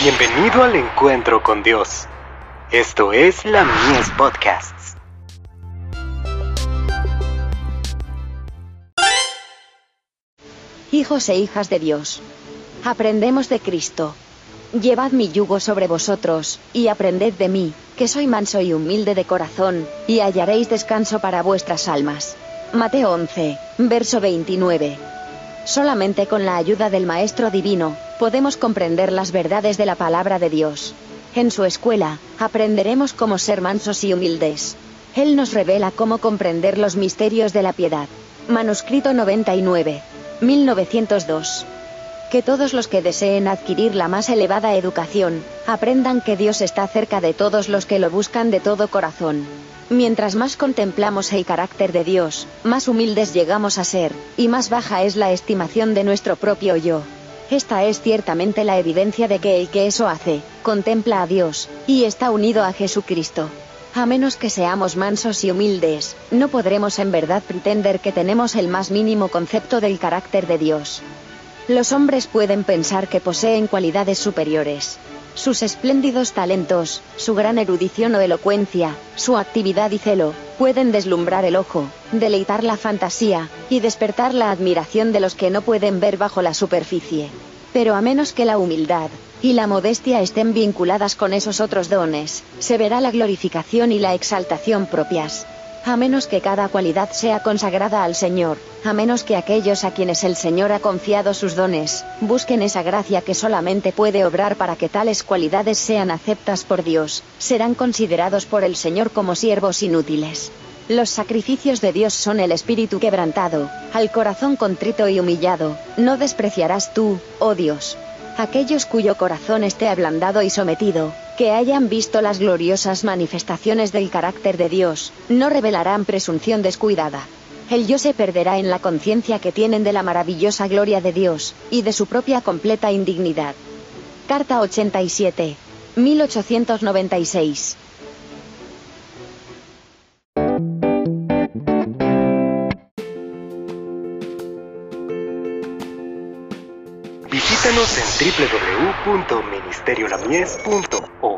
Bienvenido al encuentro con Dios. Esto es la Mies Podcasts. Hijos e hijas de Dios. Aprendemos de Cristo. Llevad mi yugo sobre vosotros, y aprended de mí, que soy manso y humilde de corazón, y hallaréis descanso para vuestras almas. Mateo 11, verso 29. Solamente con la ayuda del Maestro Divino, podemos comprender las verdades de la palabra de Dios. En su escuela, aprenderemos cómo ser mansos y humildes. Él nos revela cómo comprender los misterios de la piedad. Manuscrito 99. 1902. Que todos los que deseen adquirir la más elevada educación, aprendan que Dios está cerca de todos los que lo buscan de todo corazón. Mientras más contemplamos el carácter de Dios, más humildes llegamos a ser, y más baja es la estimación de nuestro propio yo. Esta es ciertamente la evidencia de que el que eso hace, contempla a Dios, y está unido a Jesucristo. A menos que seamos mansos y humildes, no podremos en verdad pretender que tenemos el más mínimo concepto del carácter de Dios. Los hombres pueden pensar que poseen cualidades superiores. Sus espléndidos talentos, su gran erudición o elocuencia, su actividad y celo, pueden deslumbrar el ojo, deleitar la fantasía, y despertar la admiración de los que no pueden ver bajo la superficie. Pero a menos que la humildad, y la modestia estén vinculadas con esos otros dones, se verá la glorificación y la exaltación propias. A menos que cada cualidad sea consagrada al Señor, a menos que aquellos a quienes el Señor ha confiado sus dones, busquen esa gracia que solamente puede obrar para que tales cualidades sean aceptas por Dios, serán considerados por el Señor como siervos inútiles. Los sacrificios de Dios son el espíritu quebrantado, al corazón contrito y humillado, no despreciarás tú, oh Dios. Aquellos cuyo corazón esté ablandado y sometido, que hayan visto las gloriosas manifestaciones del carácter de Dios, no revelarán presunción descuidada. El yo se perderá en la conciencia que tienen de la maravillosa gloria de Dios, y de su propia completa indignidad. Carta 87. 1896. Visítanos en www.ministeriolamies.org